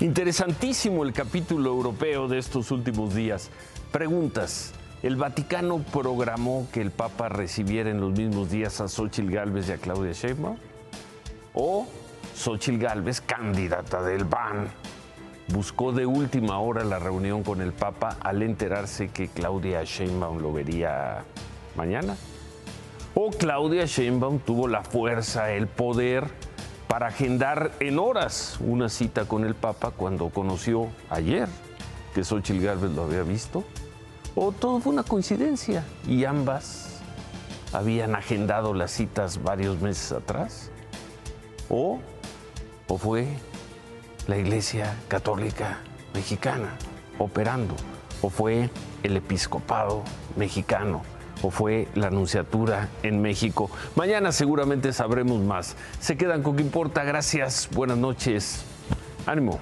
Interesantísimo el capítulo europeo de estos últimos días. Preguntas. ¿El Vaticano programó que el Papa recibiera en los mismos días a Xochitl Gálvez y a Claudia Sheinbaum? ¿O Xochitl Gálvez, candidata del BAN, buscó de última hora la reunión con el Papa al enterarse que Claudia Sheinbaum lo vería mañana? ¿O Claudia Sheinbaum tuvo la fuerza, el poder para agendar en horas una cita con el Papa cuando conoció ayer que Xochitl Gálvez lo había visto? ¿O todo fue una coincidencia y ambas habían agendado las citas varios meses atrás? ¿O, o fue la Iglesia Católica Mexicana operando? ¿O fue el episcopado mexicano? ¿O fue la Anunciatura en México? Mañana seguramente sabremos más. Se quedan con que importa. Gracias. Buenas noches. Ánimo.